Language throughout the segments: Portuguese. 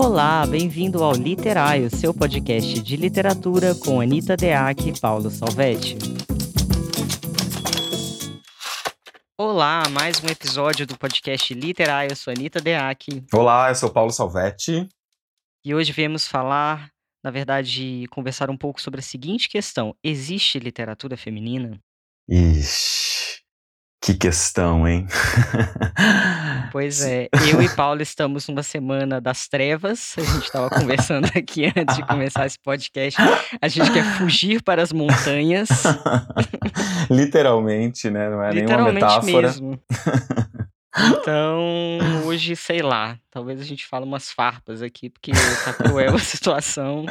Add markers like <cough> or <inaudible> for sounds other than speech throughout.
Olá, bem-vindo ao Literário, seu podcast de literatura com Anita Deac e Paulo Salvetti. Olá, mais um episódio do podcast Literário, eu sou Anita Deac. Olá, eu sou Paulo Salvetti. E hoje viemos falar, na verdade, conversar um pouco sobre a seguinte questão: existe literatura feminina? Ixi, que questão, hein? <laughs> Pois é, eu e Paulo estamos numa semana das trevas. A gente estava conversando aqui antes de começar esse podcast. A gente quer fugir para as montanhas. <laughs> Literalmente, né? Não é nenhuma metáfora. Mesmo. <laughs> Então, hoje, sei lá, talvez a gente fale umas farpas aqui, porque tá cruel a <laughs> situação.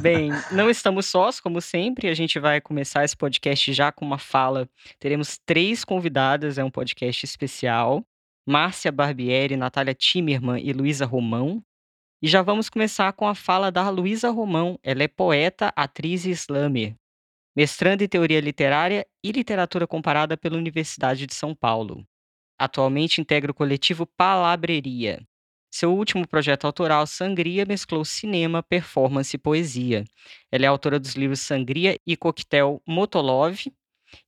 Bem, não estamos sós, como sempre, a gente vai começar esse podcast já com uma fala. Teremos três convidadas, é um podcast especial. Márcia Barbieri, Natália Timerman e Luísa Romão. E já vamos começar com a fala da Luísa Romão. Ela é poeta, atriz e slammer. Mestranda em Teoria Literária e Literatura Comparada pela Universidade de São Paulo. Atualmente integra o coletivo Palabreria. Seu último projeto autoral, Sangria, mesclou cinema, performance e poesia. Ela é autora dos livros Sangria e Coquetel Motolov,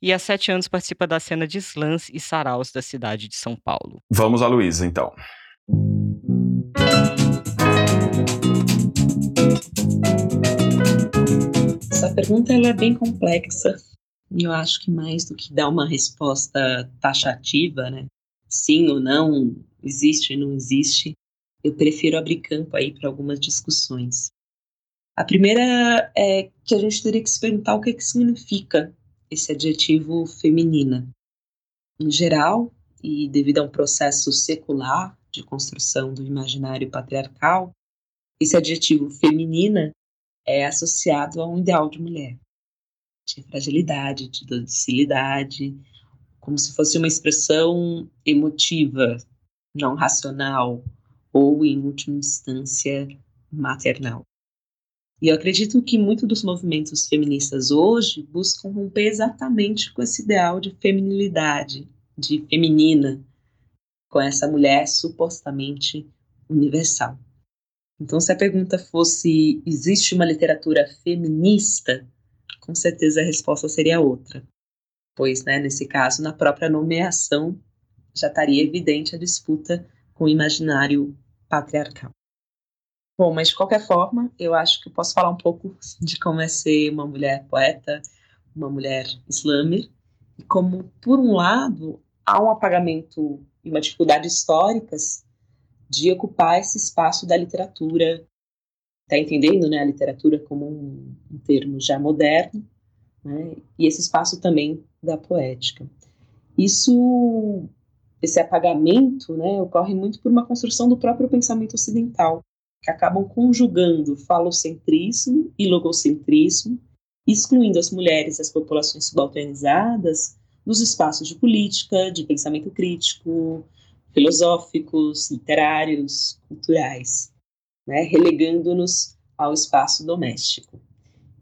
e há sete anos participa da cena de slams e saraus da cidade de São Paulo. Vamos a Luísa, então. Essa pergunta ela é bem complexa e eu acho que mais do que dar uma resposta taxativa, né, sim ou não, existe ou não existe, eu prefiro abrir campo aí para algumas discussões. A primeira é que a gente teria que se perguntar o que, que significa esse adjetivo feminina. Em geral, e devido a um processo secular de construção do imaginário patriarcal, esse adjetivo feminina é associado a um ideal de mulher, de fragilidade, de docilidade, como se fosse uma expressão emotiva, não racional, ou, em última instância, maternal. E eu acredito que muitos dos movimentos feministas hoje buscam romper exatamente com esse ideal de feminilidade, de feminina, com essa mulher supostamente universal. Então, se a pergunta fosse: existe uma literatura feminista? Com certeza a resposta seria outra pois, né, nesse caso, na própria nomeação já estaria evidente a disputa com o imaginário patriarcal. Bom, mas de qualquer forma, eu acho que eu posso falar um pouco de como é ser uma mulher poeta, uma mulher slammer, e como, por um lado, há um apagamento e uma dificuldade históricas de ocupar esse espaço da literatura, está entendendo, né, a literatura como um, um termo já moderno, né, e esse espaço também da poética. Isso, esse apagamento, né, ocorre muito por uma construção do próprio pensamento ocidental, que acabam conjugando falocentrismo e logocentrismo, excluindo as mulheres e as populações subalternizadas dos espaços de política, de pensamento crítico, filosóficos, literários, culturais, né, relegando-nos ao espaço doméstico.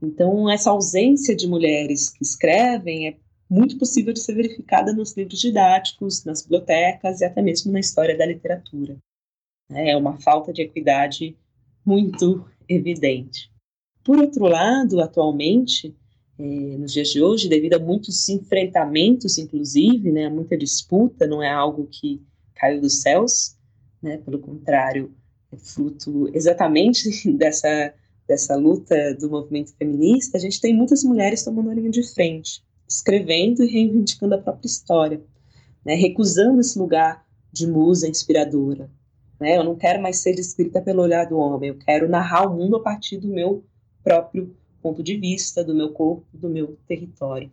Então, essa ausência de mulheres que escrevem é muito possível de ser verificada nos livros didáticos, nas bibliotecas e até mesmo na história da literatura. É uma falta de equidade muito evidente. Por outro lado, atualmente, é, nos dias de hoje, devido a muitos enfrentamentos, inclusive, né, muita disputa, não é algo que caiu dos céus, né, pelo contrário, é fruto exatamente <laughs> dessa, dessa luta do movimento feminista, a gente tem muitas mulheres tomando a linha de frente escrevendo e reivindicando a própria história, né, recusando esse lugar de musa inspiradora. Né, eu não quero mais ser descrita pelo olhar do homem, eu quero narrar o mundo a partir do meu próprio ponto de vista, do meu corpo, do meu território.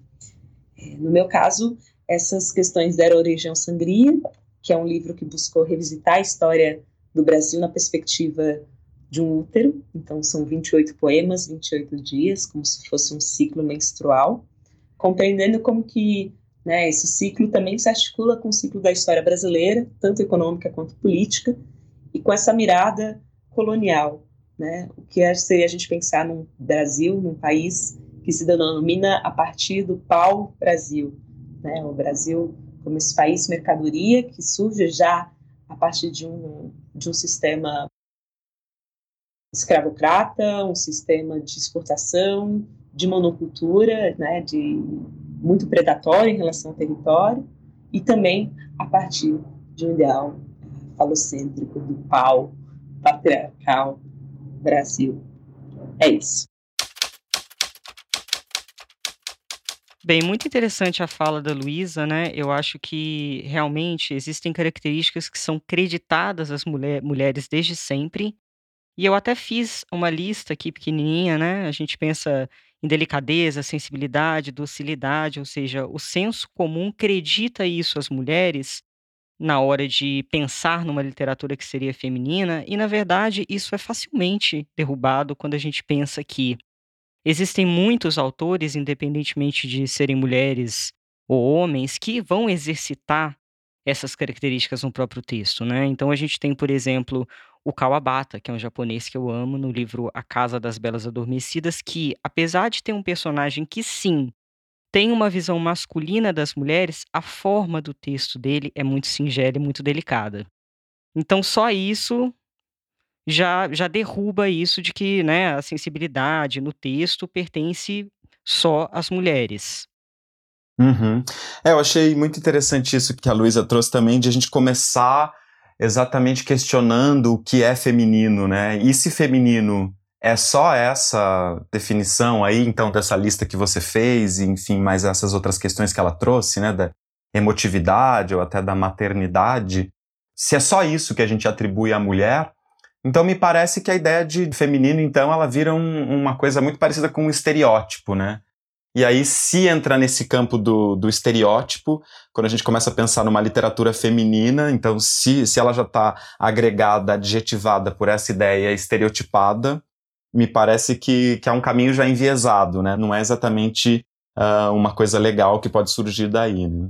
É, no meu caso, essas questões deram origem ao Sangria, que é um livro que buscou revisitar a história do Brasil na perspectiva de um útero. Então, são 28 poemas, 28 dias, como se fosse um ciclo menstrual compreendendo como que né, esse ciclo também se articula com o ciclo da história brasileira, tanto econômica quanto política, e com essa mirada colonial, né, o que é, seria a gente pensar num Brasil, num país que se denomina a partir do pau-brasil, né, o Brasil como esse país mercadoria que surge já a partir de um, de um sistema escravocrata, um sistema de exportação, de monocultura, né, de muito predatório em relação ao território, e também a partir de um ideal falocêntrico do pau patriarcal Brasil. É isso. Bem, muito interessante a fala da Luísa, né? Eu acho que realmente existem características que são creditadas às mulher, mulheres desde sempre. E eu até fiz uma lista aqui pequenininha, né? A gente pensa em delicadeza, sensibilidade, docilidade, ou seja, o senso comum acredita isso às mulheres na hora de pensar numa literatura que seria feminina, e na verdade isso é facilmente derrubado quando a gente pensa que Existem muitos autores, independentemente de serem mulheres ou homens, que vão exercitar essas características no próprio texto, né? Então a gente tem, por exemplo, o Kawabata, que é um japonês que eu amo, no livro A Casa das Belas Adormecidas, que, apesar de ter um personagem que sim tem uma visão masculina das mulheres, a forma do texto dele é muito singela e muito delicada. Então só isso já, já derruba isso de que né, a sensibilidade no texto pertence só às mulheres. Uhum. É, eu achei muito interessante isso que a Luísa trouxe também, de a gente começar exatamente questionando o que é feminino, né? E se feminino é só essa definição aí, então, dessa lista que você fez, e, enfim, mais essas outras questões que ela trouxe, né? Da emotividade ou até da maternidade. Se é só isso que a gente atribui à mulher, então me parece que a ideia de feminino, então, ela vira um, uma coisa muito parecida com um estereótipo, né? E aí, se entra nesse campo do, do estereótipo, quando a gente começa a pensar numa literatura feminina, então, se, se ela já está agregada, adjetivada por essa ideia estereotipada, me parece que, que é um caminho já enviesado, né? Não é exatamente uh, uma coisa legal que pode surgir daí, né?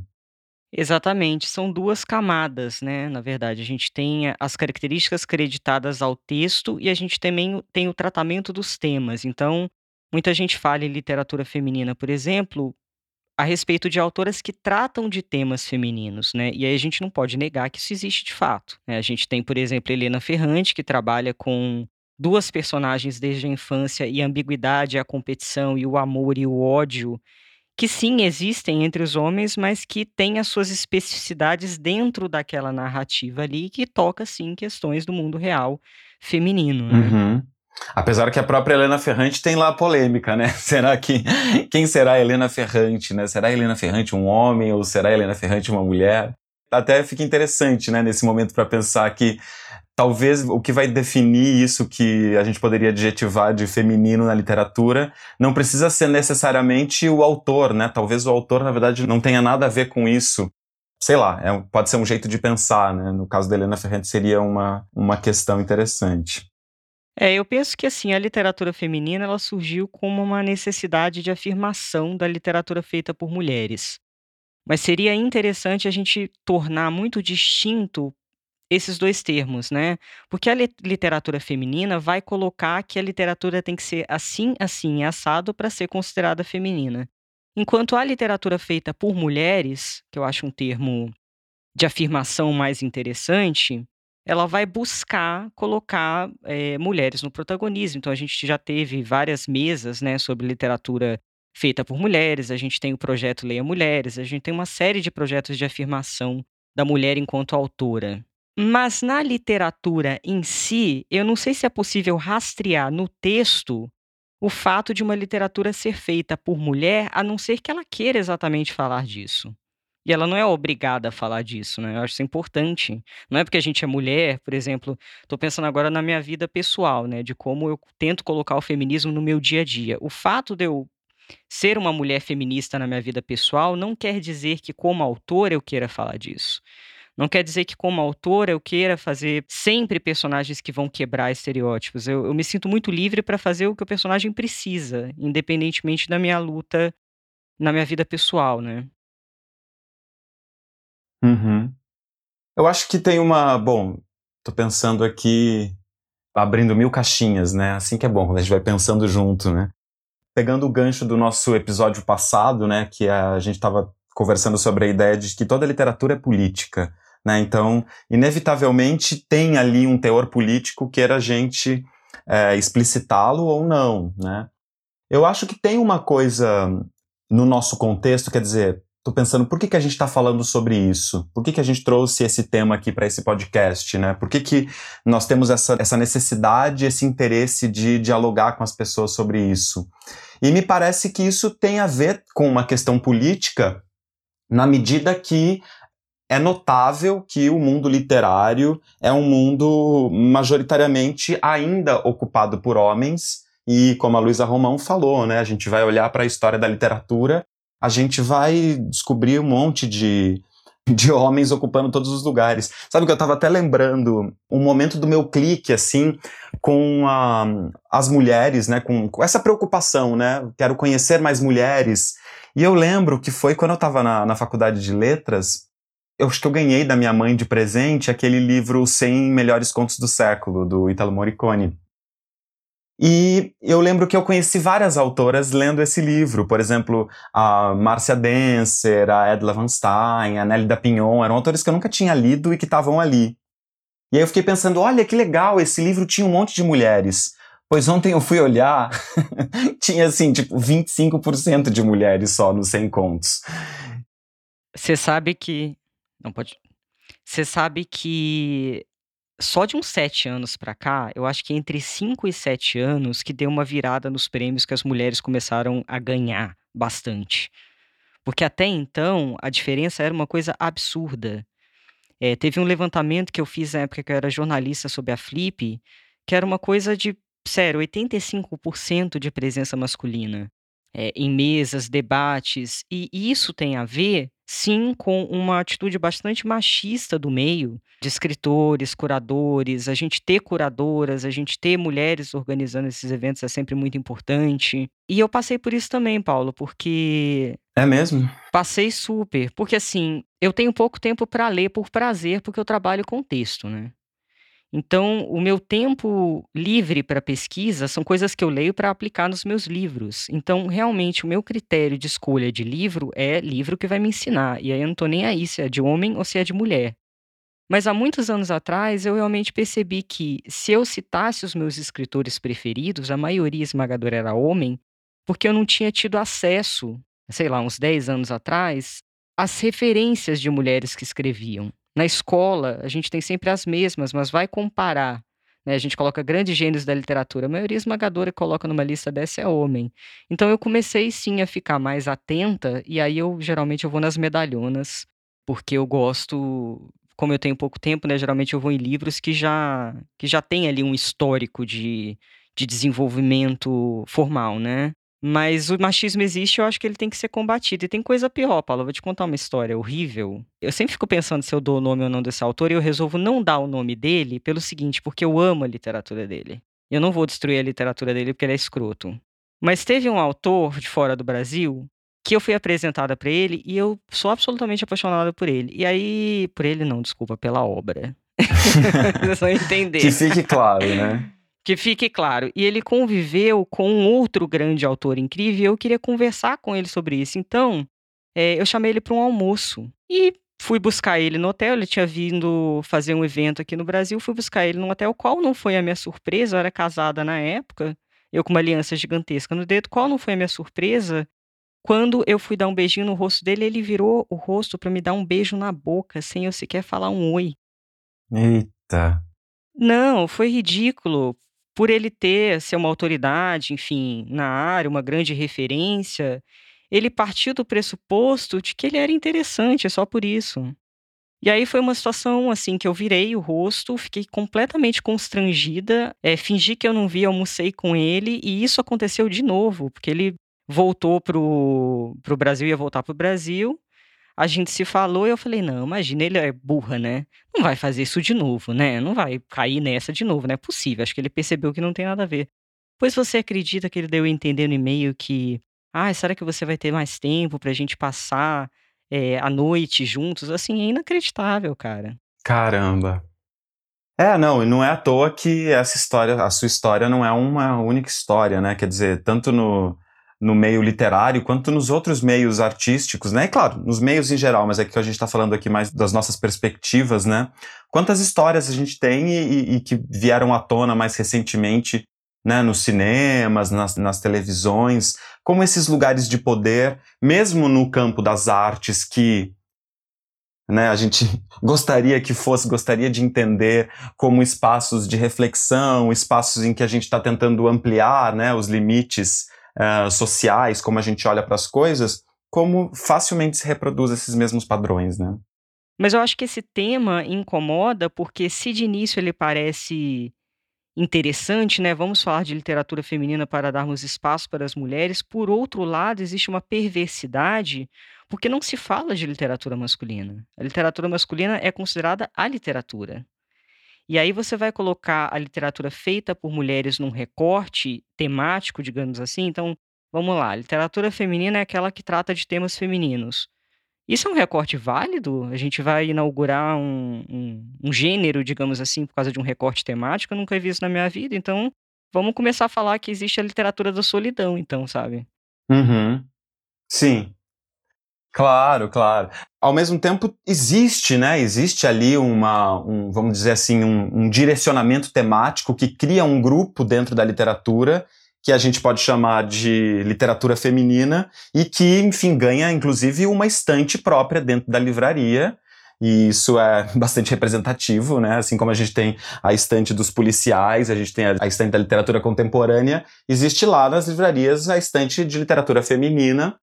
Exatamente, são duas camadas, né, na verdade. A gente tem as características creditadas ao texto e a gente também tem o tratamento dos temas. Então, muita gente fala em literatura feminina, por exemplo, a respeito de autoras que tratam de temas femininos, né? E aí a gente não pode negar que isso existe de fato, né? A gente tem, por exemplo, Helena Ferrante, que trabalha com duas personagens desde a infância e a ambiguidade, a competição e o amor e o ódio que sim existem entre os homens, mas que têm as suas especificidades dentro daquela narrativa ali, que toca sim questões do mundo real feminino. Né? Uhum. Apesar que a própria Helena Ferrante tem lá a polêmica, né? <laughs> Será que quem será a Helena Ferrante, né? Será a Helena Ferrante um homem ou será a Helena Ferrante uma mulher? Até fica interessante, né, nesse momento para pensar que talvez o que vai definir isso que a gente poderia adjetivar de feminino na literatura não precisa ser necessariamente o autor, né? Talvez o autor, na verdade, não tenha nada a ver com isso. Sei lá, é, pode ser um jeito de pensar, né? No caso da Helena Ferrante seria uma, uma questão interessante. É, eu penso que assim, a literatura feminina ela surgiu como uma necessidade de afirmação da literatura feita por mulheres. Mas seria interessante a gente tornar muito distinto esses dois termos, né? Porque a literatura feminina vai colocar que a literatura tem que ser assim, assim, assado para ser considerada feminina. Enquanto a literatura feita por mulheres, que eu acho um termo de afirmação mais interessante, ela vai buscar colocar é, mulheres no protagonismo. Então a gente já teve várias mesas, né, sobre literatura feita por mulheres. A gente tem o projeto Leia Mulheres. A gente tem uma série de projetos de afirmação da mulher enquanto autora. Mas na literatura em si, eu não sei se é possível rastrear no texto o fato de uma literatura ser feita por mulher, a não ser que ela queira exatamente falar disso. E ela não é obrigada a falar disso, né? Eu acho isso importante. Não é porque a gente é mulher, por exemplo, estou pensando agora na minha vida pessoal, né? De como eu tento colocar o feminismo no meu dia a dia. O fato de eu ser uma mulher feminista na minha vida pessoal não quer dizer que, como autor, eu queira falar disso. Não quer dizer que, como autora, eu queira fazer sempre personagens que vão quebrar estereótipos. Eu, eu me sinto muito livre para fazer o que o personagem precisa, independentemente da minha luta na minha vida pessoal, né? Uhum. Eu acho que tem uma. Bom, tô pensando aqui, abrindo mil caixinhas, né? Assim que é bom, a gente vai pensando junto, né? Pegando o gancho do nosso episódio passado, né? Que a gente estava conversando sobre a ideia de que toda literatura é política. Né? Então, inevitavelmente tem ali um teor político que a gente é, explicitá-lo ou não, né? Eu acho que tem uma coisa no nosso contexto, quer dizer, Tô pensando, por que, que a gente está falando sobre isso? Por que, que a gente trouxe esse tema aqui para esse podcast, né? Por que, que nós temos essa, essa necessidade, esse interesse de dialogar com as pessoas sobre isso? E me parece que isso tem a ver com uma questão política, na medida que é notável que o mundo literário é um mundo majoritariamente ainda ocupado por homens, e como a Luísa Romão falou, né, a gente vai olhar para a história da literatura a gente vai descobrir um monte de, <laughs> de homens ocupando todos os lugares. Sabe que eu estava até lembrando um momento do meu clique, assim, com a, as mulheres, né, com, com, essa preocupação, né, quero conhecer mais mulheres. E eu lembro que foi quando eu estava na, na faculdade de letras, eu acho que eu ganhei da minha mãe de presente aquele livro 100 Melhores Contos do Século, do Italo Morricone. E eu lembro que eu conheci várias autoras lendo esse livro, por exemplo, a Márcia Denser, a Edla Van Stein, a da Pignon, eram autores que eu nunca tinha lido e que estavam ali. E aí eu fiquei pensando, olha que legal, esse livro tinha um monte de mulheres. Pois ontem eu fui olhar, <laughs> tinha assim, tipo, 25% de mulheres só nos 100 contos. Você sabe que. Não pode. Você sabe que só de uns sete anos para cá, eu acho que entre cinco e sete anos que deu uma virada nos prêmios que as mulheres começaram a ganhar bastante. Porque até então a diferença era uma coisa absurda. É, teve um levantamento que eu fiz na época que eu era jornalista sobre a Flip, que era uma coisa de, sério, 85% de presença masculina é, em mesas, debates, e isso tem a ver, sim, com uma atitude bastante machista do meio, de escritores, curadores, a gente ter curadoras, a gente ter mulheres organizando esses eventos é sempre muito importante. E eu passei por isso também, Paulo, porque. É mesmo? Passei super. Porque, assim, eu tenho pouco tempo para ler por prazer, porque eu trabalho com texto, né? Então, o meu tempo livre para pesquisa são coisas que eu leio para aplicar nos meus livros. Então, realmente, o meu critério de escolha de livro é livro que vai me ensinar. E aí eu não estou nem aí se é de homem ou se é de mulher. Mas há muitos anos atrás eu realmente percebi que se eu citasse os meus escritores preferidos, a maioria esmagadora era homem, porque eu não tinha tido acesso, sei lá, uns 10 anos atrás, às referências de mulheres que escreviam. Na escola, a gente tem sempre as mesmas, mas vai comparar. Né? A gente coloca grandes gênios da literatura. A maioria esmagadora que coloca numa lista dessa é homem. Então eu comecei sim a ficar mais atenta, e aí eu geralmente eu vou nas medalhonas, porque eu gosto. Como eu tenho pouco tempo, né? Geralmente eu vou em livros que já, que já tem ali um histórico de, de desenvolvimento formal, né? Mas o machismo existe, eu acho que ele tem que ser combatido. E tem coisa pior, Paulo. Eu vou te contar uma história horrível. Eu sempre fico pensando se eu dou o nome ou não desse autor, e eu resolvo não dar o nome dele pelo seguinte, porque eu amo a literatura dele. Eu não vou destruir a literatura dele porque ele é escroto. Mas teve um autor de fora do Brasil que eu fui apresentada para ele e eu sou absolutamente apaixonada por ele. E aí, por ele não, desculpa, pela obra. <laughs> Vocês vão entender. Que fique claro, né? Que fique claro. E ele conviveu com um outro grande autor incrível e eu queria conversar com ele sobre isso. Então, é, eu chamei ele para um almoço. E fui buscar ele no hotel. Ele tinha vindo fazer um evento aqui no Brasil. Fui buscar ele no hotel. Qual não foi a minha surpresa? Eu era casada na época. Eu com uma aliança gigantesca no dedo. Qual não foi a minha surpresa? Quando eu fui dar um beijinho no rosto dele, ele virou o rosto para me dar um beijo na boca, sem eu sequer falar um oi. Eita. Não, foi ridículo por ele ter ser uma autoridade, enfim, na área, uma grande referência, ele partiu do pressuposto de que ele era interessante, é só por isso. E aí foi uma situação assim que eu virei o rosto, fiquei completamente constrangida, é, fingi que eu não vi, almocei com ele, e isso aconteceu de novo, porque ele voltou pro, pro Brasil, ia voltar pro Brasil, a gente se falou e eu falei, não, imagina, ele é burra, né? Não vai fazer isso de novo, né? Não vai cair nessa de novo, não é possível. Acho que ele percebeu que não tem nada a ver. Pois você acredita que ele deu a entender no e-mail que, ah, será que você vai ter mais tempo pra gente passar é, a noite juntos? Assim, é inacreditável, cara. Caramba. É, não, e não é à toa que essa história, a sua história não é uma única história, né? Quer dizer, tanto no, no meio literário quanto nos outros meios artísticos, né? E claro, nos meios em geral, mas é que a gente está falando aqui mais das nossas perspectivas, né? Quantas histórias a gente tem e, e que vieram à tona mais recentemente, né? Nos cinemas, nas, nas televisões, como esses lugares de poder, mesmo no campo das artes que né, a gente <laughs> gostaria que fosse, gostaria de entender como espaços de reflexão, espaços em que a gente está tentando ampliar né, os limites uh, sociais, como a gente olha para as coisas, como facilmente se reproduz esses mesmos padrões, né? Mas eu acho que esse tema incomoda porque se de início ele parece interessante, né? Vamos falar de literatura feminina para darmos espaço para as mulheres. Por outro lado, existe uma perversidade porque não se fala de literatura masculina. A literatura masculina é considerada a literatura. E aí você vai colocar a literatura feita por mulheres num recorte temático, digamos assim. Então, vamos lá, literatura feminina é aquela que trata de temas femininos. Isso é um recorte válido? A gente vai inaugurar um, um, um gênero, digamos assim, por causa de um recorte temático? Eu nunca vi isso na minha vida, então vamos começar a falar que existe a literatura da solidão, então, sabe? Uhum. Sim. Claro, claro. Ao mesmo tempo, existe, né? Existe ali uma, um, vamos dizer assim, um, um direcionamento temático que cria um grupo dentro da literatura que a gente pode chamar de literatura feminina e que, enfim, ganha inclusive uma estante própria dentro da livraria. E isso é <laughs> bastante representativo, né? Assim como a gente tem a estante dos policiais, a gente tem a estante da literatura contemporânea, existe lá nas livrarias a estante de literatura feminina,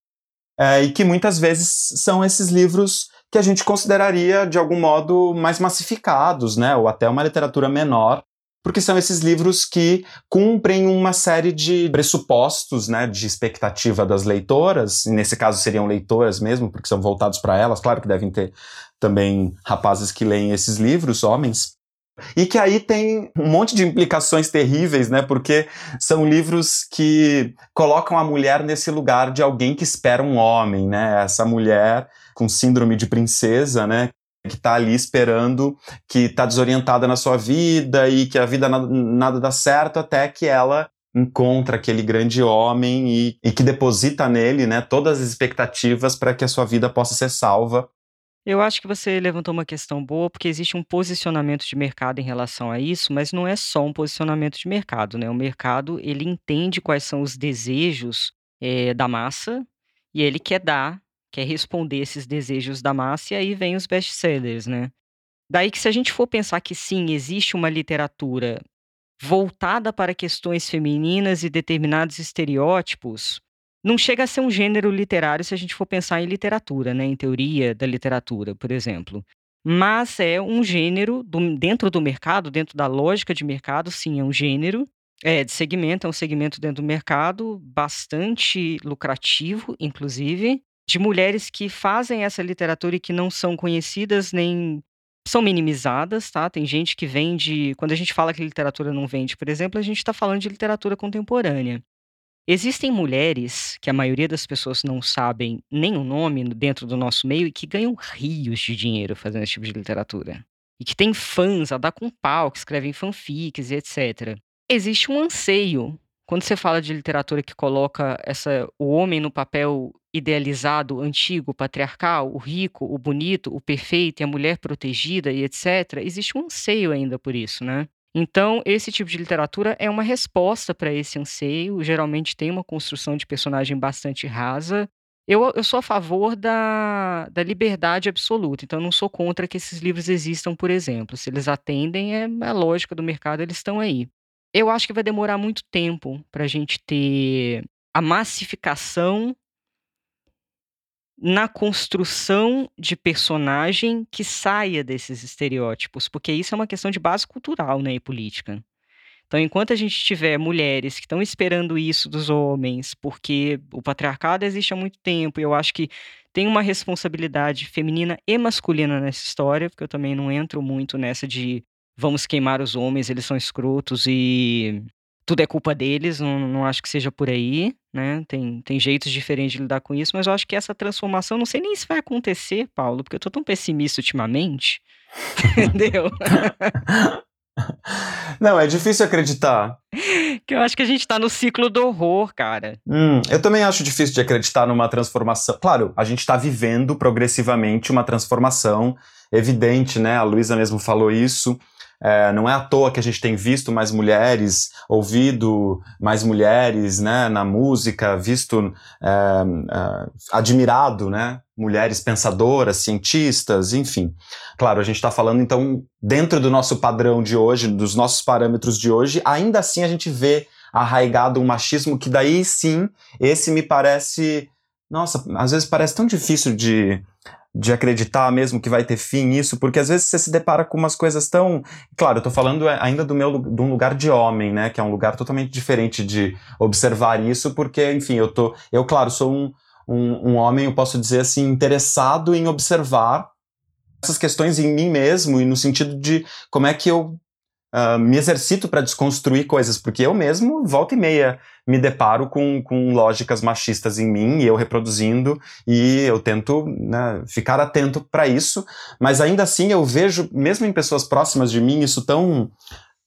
é, e que muitas vezes são esses livros que a gente consideraria de algum modo mais massificados, né, ou até uma literatura menor, porque são esses livros que cumprem uma série de pressupostos, né, de expectativa das leitoras, nesse caso seriam leitoras mesmo, porque são voltados para elas, claro que devem ter também rapazes que leem esses livros, homens, e que aí tem um monte de implicações terríveis, né? Porque são livros que colocam a mulher nesse lugar de alguém que espera um homem, né? Essa mulher com síndrome de princesa, né? Que está ali esperando, que está desorientada na sua vida e que a vida nada, nada dá certo até que ela encontra aquele grande homem e, e que deposita nele né, todas as expectativas para que a sua vida possa ser salva eu acho que você levantou uma questão boa, porque existe um posicionamento de mercado em relação a isso, mas não é só um posicionamento de mercado, né? O mercado, ele entende quais são os desejos é, da massa e ele quer dar, quer responder esses desejos da massa, e aí vem os best-sellers, né? Daí que se a gente for pensar que sim, existe uma literatura voltada para questões femininas e determinados estereótipos, não chega a ser um gênero literário se a gente for pensar em literatura, né, em teoria da literatura, por exemplo. Mas é um gênero do, dentro do mercado, dentro da lógica de mercado, sim, é um gênero é, de segmento, é um segmento dentro do mercado bastante lucrativo, inclusive, de mulheres que fazem essa literatura e que não são conhecidas nem são minimizadas, tá? Tem gente que vende. Quando a gente fala que literatura não vende, por exemplo, a gente está falando de literatura contemporânea. Existem mulheres, que a maioria das pessoas não sabem nem o nome dentro do nosso meio, e que ganham rios de dinheiro fazendo esse tipo de literatura. E que têm fãs a dar com pau, que escrevem fanfics e etc. Existe um anseio. Quando você fala de literatura que coloca essa, o homem no papel idealizado, antigo, patriarcal, o rico, o bonito, o perfeito e a mulher protegida e etc., existe um anseio ainda por isso, né? Então, esse tipo de literatura é uma resposta para esse anseio, geralmente tem uma construção de personagem bastante rasa. Eu, eu sou a favor da, da liberdade absoluta, então não sou contra que esses livros existam, por exemplo. Se eles atendem, é a lógica do mercado, eles estão aí. Eu acho que vai demorar muito tempo para a gente ter a massificação na construção de personagem que saia desses estereótipos, porque isso é uma questão de base cultural, né, e política. Então, enquanto a gente tiver mulheres que estão esperando isso dos homens, porque o patriarcado existe há muito tempo, e eu acho que tem uma responsabilidade feminina e masculina nessa história, porque eu também não entro muito nessa de vamos queimar os homens, eles são escrotos e tudo é culpa deles, não, não acho que seja por aí, né? Tem, tem jeitos diferentes de lidar com isso, mas eu acho que essa transformação, não sei nem se vai acontecer, Paulo, porque eu tô tão pessimista ultimamente, <laughs> entendeu? Não, é difícil acreditar. <laughs> Que eu acho que a gente tá no ciclo do horror, cara. Hum, eu também acho difícil de acreditar numa transformação. Claro, a gente tá vivendo progressivamente uma transformação evidente, né? A Luísa mesmo falou isso. É, não é à toa que a gente tem visto mais mulheres, ouvido mais mulheres né, na música, visto, é, é, admirado né, mulheres pensadoras, cientistas, enfim. Claro, a gente está falando então dentro do nosso padrão de hoje, dos nossos parâmetros de hoje, ainda assim a gente vê arraigado um machismo que daí sim, esse me parece, nossa, às vezes parece tão difícil de de acreditar mesmo que vai ter fim isso, porque às vezes você se depara com umas coisas tão. Claro, eu tô falando ainda do meu de um lugar de homem, né? Que é um lugar totalmente diferente de observar isso, porque, enfim, eu tô. Eu, claro, sou um, um, um homem, eu posso dizer assim, interessado em observar essas questões em mim mesmo e no sentido de como é que eu uh, me exercito para desconstruir coisas, porque eu mesmo, volta e meia, me deparo com, com lógicas machistas em mim e eu reproduzindo, e eu tento né, ficar atento para isso, mas ainda assim eu vejo, mesmo em pessoas próximas de mim, isso tão.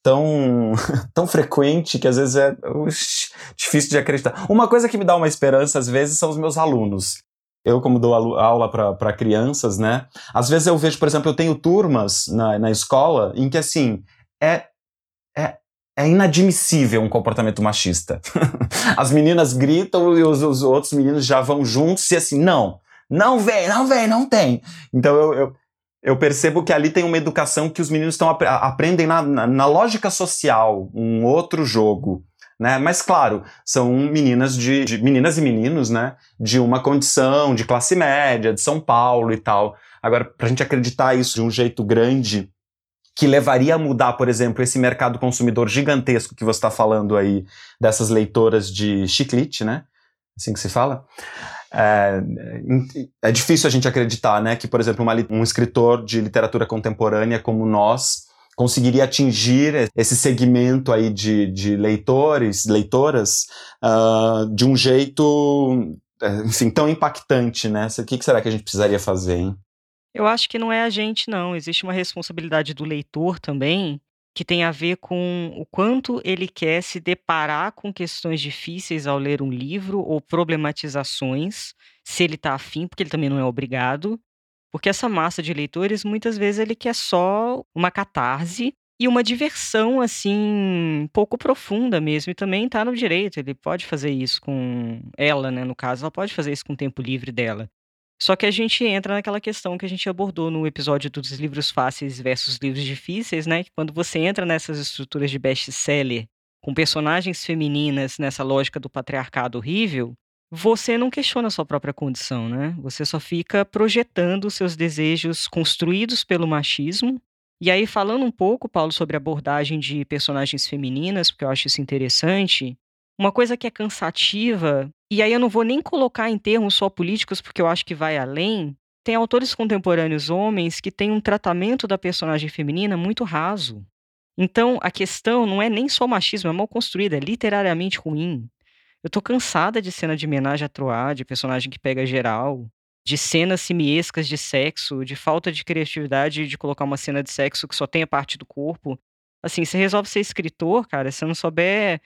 Tão, <laughs> tão frequente que às vezes é ux, difícil de acreditar. Uma coisa que me dá uma esperança às vezes são os meus alunos eu como dou aula para crianças, né? Às vezes eu vejo, por exemplo, eu tenho turmas na, na escola em que, assim, é, é, é inadmissível um comportamento machista. <laughs> As meninas gritam e os, os, outros meninos já vão juntos e assim, não, não vem, não vem, não tem. Então eu, eu, eu percebo que ali tem uma educação que os meninos estão ap aprendem na, na, na, lógica social, um outro jogo. Né? Mas claro, são meninas de, de meninas e meninos, né? De uma condição de classe média, de São Paulo e tal. Agora, para a gente acreditar isso de um jeito grande que levaria a mudar, por exemplo, esse mercado consumidor gigantesco que você está falando aí, dessas leitoras de chiclete, né? Assim que se fala. É, é difícil a gente acreditar, né, que, por exemplo, uma, um escritor de literatura contemporânea como nós conseguiria atingir esse segmento aí de, de leitores, leitoras, uh, de um jeito, enfim, tão impactante, né? O que será que a gente precisaria fazer, hein? Eu acho que não é a gente, não. Existe uma responsabilidade do leitor também, que tem a ver com o quanto ele quer se deparar com questões difíceis ao ler um livro ou problematizações, se ele está afim, porque ele também não é obrigado. Porque essa massa de leitores, muitas vezes, ele quer só uma catarse e uma diversão, assim, pouco profunda mesmo. E também está no direito, ele pode fazer isso com ela, né? No caso, ela pode fazer isso com o tempo livre dela. Só que a gente entra naquela questão que a gente abordou no episódio dos livros fáceis versus livros difíceis, né? Que quando você entra nessas estruturas de best-seller com personagens femininas nessa lógica do patriarcado horrível, você não questiona a sua própria condição, né? Você só fica projetando seus desejos construídos pelo machismo. E aí, falando um pouco, Paulo, sobre a abordagem de personagens femininas, porque eu acho isso interessante, uma coisa que é cansativa, e aí eu não vou nem colocar em termos só políticos, porque eu acho que vai além. Tem autores contemporâneos homens que têm um tratamento da personagem feminina muito raso. Então, a questão não é nem só machismo, é mal construída, é literariamente ruim. Eu tô cansada de cena de homenagem a Troá, de personagem que pega geral, de cenas simiescas de sexo, de falta de criatividade de colocar uma cena de sexo que só tem a parte do corpo. Assim, você resolve ser escritor, cara, se não souber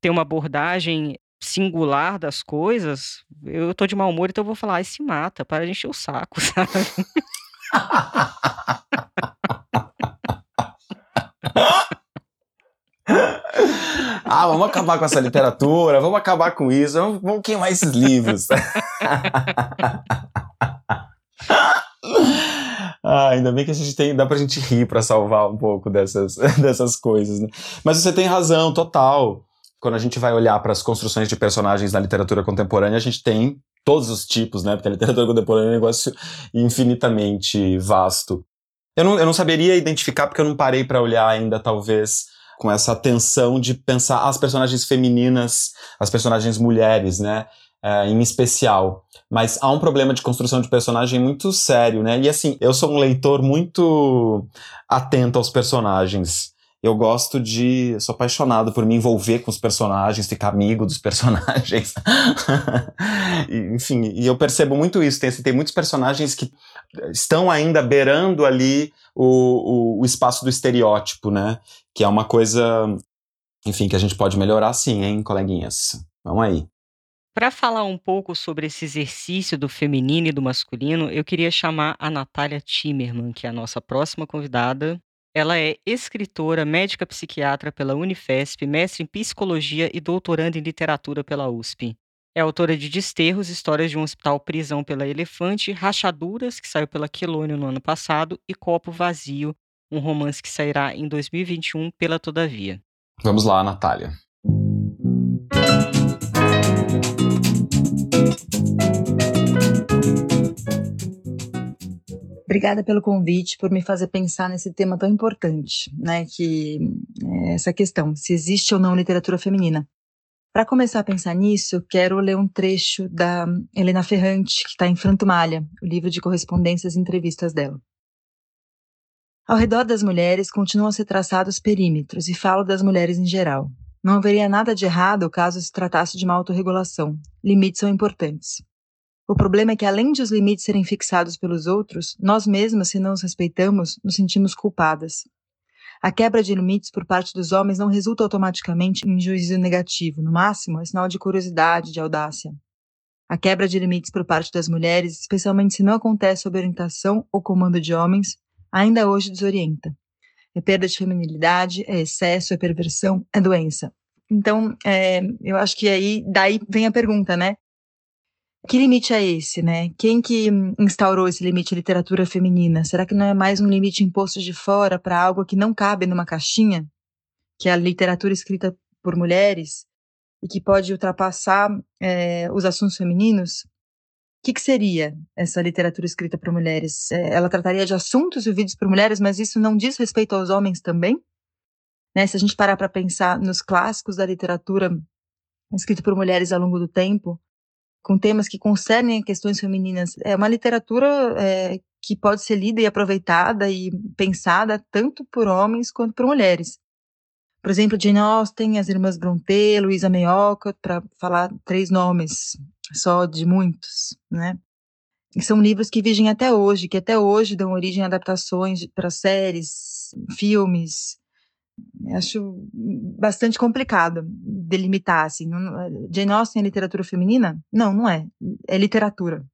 ter uma abordagem singular das coisas, eu tô de mau humor, então eu vou falar, ai, se mata, para de encher o saco, <laughs> sabe? <laughs> ah, vamos acabar com essa literatura, vamos acabar com isso, vamos, vamos queimar esses livros. <laughs> Ah, ainda bem que a gente tem, dá pra gente rir para salvar um pouco dessas, dessas coisas, né? Mas você tem razão, total quando a gente vai olhar para as construções de personagens na literatura contemporânea, a gente tem todos os tipos, né? Porque a literatura contemporânea é um negócio infinitamente vasto. Eu não, eu não saberia identificar porque eu não parei para olhar ainda, talvez, com essa atenção de pensar as personagens femininas, as personagens mulheres, né? É, em especial. Mas há um problema de construção de personagem muito sério, né? E assim, eu sou um leitor muito atento aos personagens. Eu gosto de. sou apaixonado por me envolver com os personagens, ficar amigo dos personagens. <laughs> Enfim, e eu percebo muito isso. Tem, assim, tem muitos personagens que estão ainda beirando ali o, o, o espaço do estereótipo, né? Que é uma coisa, enfim, que a gente pode melhorar sim, hein, coleguinhas? Vamos aí. Para falar um pouco sobre esse exercício do feminino e do masculino, eu queria chamar a Natália Timmerman, que é a nossa próxima convidada. Ela é escritora, médica psiquiatra pela Unifesp, mestre em psicologia e doutoranda em literatura pela USP. É autora de Desterros, Histórias de um Hospital Prisão pela Elefante, Rachaduras, que saiu pela Quelônio no ano passado, e Copo Vazio, um romance que sairá em 2021 pela Todavia. Vamos lá, Natália. Obrigada pelo convite, por me fazer pensar nesse tema tão importante, né? Que é essa questão, se existe ou não literatura feminina. Para começar a pensar nisso, quero ler um trecho da Helena Ferrante, que está em Frantumalha, o livro de correspondências e entrevistas dela. Ao redor das mulheres continuam a ser traçados perímetros, e falo das mulheres em geral. Não haveria nada de errado caso se tratasse de uma autorregulação. Limites são importantes. O problema é que, além de os limites serem fixados pelos outros, nós mesmas, se não os respeitamos, nos sentimos culpadas. A quebra de limites por parte dos homens não resulta automaticamente em juízo negativo, no máximo, é sinal de curiosidade, de audácia. A quebra de limites por parte das mulheres, especialmente se não acontece sob orientação ou comando de homens, ainda hoje desorienta. É perda de feminilidade, é excesso, é perversão, é doença. Então, é, eu acho que aí, daí vem a pergunta, né? Que limite é esse, né? Quem que instaurou esse limite literatura feminina? Será que não é mais um limite imposto de fora para algo que não cabe numa caixinha? Que é a literatura escrita por mulheres e que pode ultrapassar é, os assuntos femininos? O que, que, seria essa literatura escrita por mulheres? É, ela trataria de assuntos vividos por mulheres, mas isso não diz respeito aos homens também? Né? Se a gente parar para pensar nos clássicos da literatura escrita por mulheres ao longo do tempo, com temas que concernem questões femininas. É uma literatura é, que pode ser lida e aproveitada e pensada tanto por homens quanto por mulheres. Por exemplo, Jane Austen, as irmãs Brontë, Louisa May para falar três nomes só de muitos, né? São livros que vigem até hoje, que até hoje dão origem a adaptações para séries, filmes, acho bastante complicado delimitar, assim. Jane Austen é literatura feminina? Não, não é. É literatura.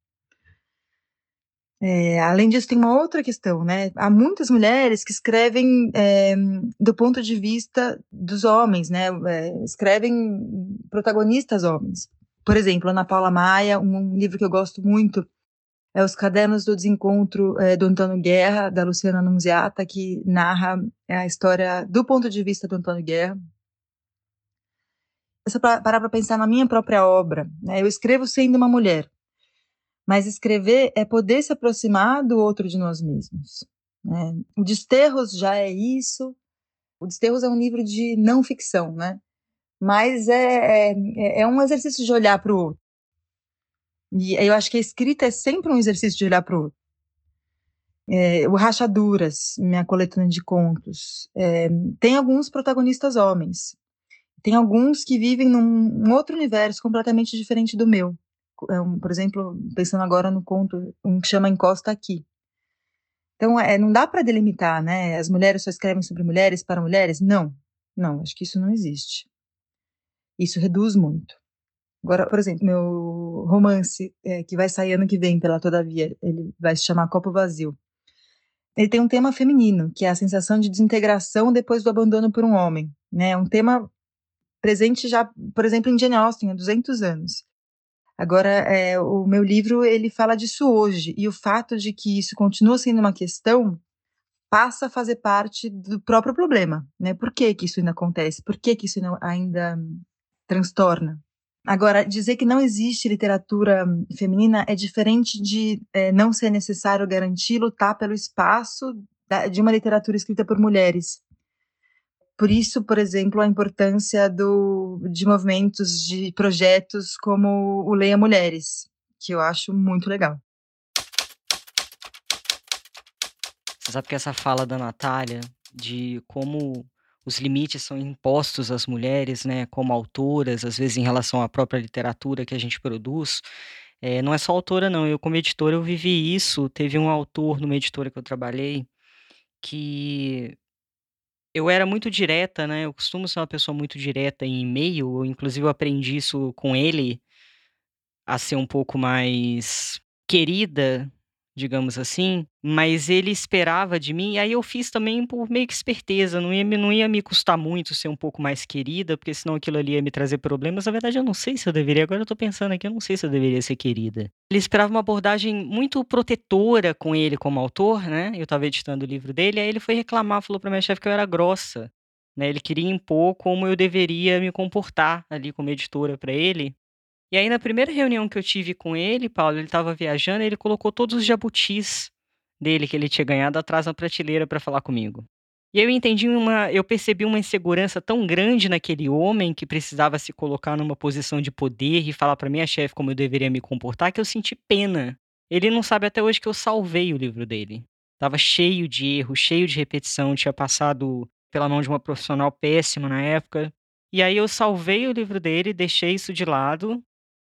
É, além disso, tem uma outra questão, né? Há muitas mulheres que escrevem é, do ponto de vista dos homens, né? É, escrevem protagonistas homens. Por exemplo, Ana Paula Maia, um livro que eu gosto muito, é Os Cadernos do Desencontro é, do Antônio Guerra, da Luciana Nunziata, que narra a história do ponto de vista do Antônio Guerra. Eu parar para pensar na minha própria obra, né, eu escrevo sendo uma mulher, mas escrever é poder se aproximar do outro de nós mesmos. Né? O Desterros já é isso. O Desterros é um livro de não ficção, né? Mas é, é, é um exercício de olhar para o outro. E eu acho que a escrita é sempre um exercício de olhar para o outro. É, o Rachaduras, minha coletânea de contos, é, tem alguns protagonistas homens. Tem alguns que vivem num outro universo completamente diferente do meu. É um, por exemplo, pensando agora no conto, um que chama Encosta Aqui. Então, é, não dá para delimitar, né? As mulheres só escrevem sobre mulheres para mulheres? Não, não, acho que isso não existe. Isso reduz muito. Agora, por exemplo, meu romance, é, que vai sair ano que vem pela Todavia, ele vai se chamar Copo Vazio. Ele tem um tema feminino, que é a sensação de desintegração depois do abandono por um homem. Né? Um tema presente já, por exemplo, em Jane Austen, há 200 anos. Agora, é, o meu livro, ele fala disso hoje, e o fato de que isso continua sendo uma questão passa a fazer parte do próprio problema, né? Por que que isso ainda acontece? Por que que isso ainda transtorna? Agora, dizer que não existe literatura feminina é diferente de é, não ser necessário garantir lutar pelo espaço da, de uma literatura escrita por mulheres. Por isso, por exemplo, a importância do, de movimentos, de projetos como o Leia Mulheres, que eu acho muito legal. Você sabe que essa fala da Natália de como os limites são impostos às mulheres, né, como autoras, às vezes em relação à própria literatura que a gente produz. É, não é só autora, não. Eu, como editora, eu vivi isso. Teve um autor numa editora que eu trabalhei que eu era muito direta, né? Eu costumo ser uma pessoa muito direta em e-mail. Inclusive, eu aprendi isso com ele a ser um pouco mais querida digamos assim, mas ele esperava de mim, e aí eu fiz também por meio que esperteza, não ia, não ia me custar muito ser um pouco mais querida, porque senão aquilo ali ia me trazer problemas. Na verdade, eu não sei se eu deveria, agora eu tô pensando aqui, eu não sei se eu deveria ser querida. Ele esperava uma abordagem muito protetora com ele como autor, né? Eu tava editando o livro dele, aí ele foi reclamar, falou pra minha chefe que eu era grossa. Né, ele queria impor como eu deveria me comportar ali como editora para ele. E aí, na primeira reunião que eu tive com ele, Paulo, ele estava viajando, ele colocou todos os jabutis dele que ele tinha ganhado atrás na prateleira para falar comigo. E eu entendi uma, eu percebi uma insegurança tão grande naquele homem que precisava se colocar numa posição de poder e falar para minha chefe como eu deveria me comportar, que eu senti pena. Ele não sabe até hoje que eu salvei o livro dele. Tava cheio de erros, cheio de repetição, tinha passado pela mão de uma profissional péssima na época. E aí eu salvei o livro dele, deixei isso de lado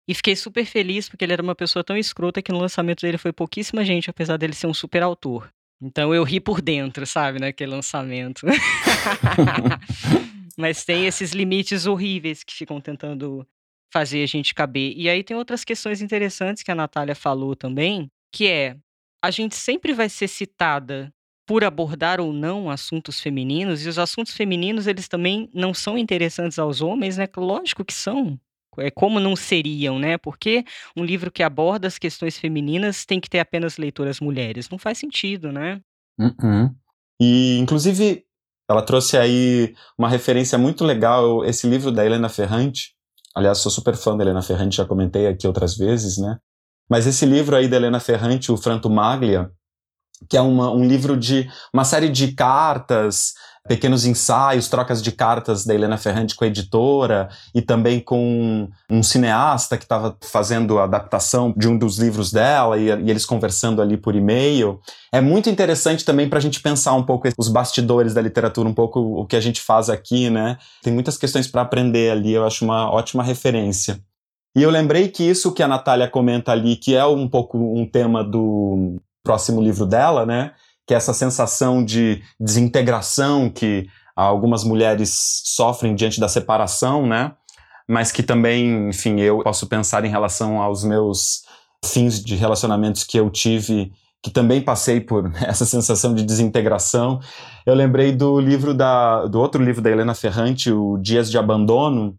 e fiquei super feliz porque ele era uma pessoa tão escrota que no lançamento dele foi pouquíssima gente, apesar dele ser um super autor. Então eu ri por dentro, sabe, naquele lançamento. <laughs> Mas tem esses limites horríveis que ficam tentando fazer a gente caber. E aí tem outras questões interessantes que a Natália falou também, que é a gente sempre vai ser citada por abordar ou não assuntos femininos, e os assuntos femininos eles também não são interessantes aos homens, né? Lógico que são como não seriam, né? Porque um livro que aborda as questões femininas tem que ter apenas leitoras mulheres. Não faz sentido, né? Uhum. E, inclusive, ela trouxe aí uma referência muito legal, esse livro da Helena Ferrante. Aliás, sou super fã da Helena Ferrante, já comentei aqui outras vezes, né? Mas esse livro aí da Helena Ferrante, o Franto Maglia, que é uma, um livro de uma série de cartas, pequenos ensaios, trocas de cartas da Helena Ferrante com a editora e também com um cineasta que estava fazendo a adaptação de um dos livros dela e, e eles conversando ali por e-mail. É muito interessante também para a gente pensar um pouco os bastidores da literatura, um pouco o que a gente faz aqui, né? Tem muitas questões para aprender ali, eu acho uma ótima referência. E eu lembrei que isso que a Natália comenta ali, que é um pouco um tema do próximo livro dela, né? Que é essa sensação de desintegração que algumas mulheres sofrem diante da separação, né? Mas que também, enfim, eu posso pensar em relação aos meus fins de relacionamentos que eu tive, que também passei por <laughs> essa sensação de desintegração. Eu lembrei do livro da, do outro livro da Helena Ferrante, o Dias de Abandono,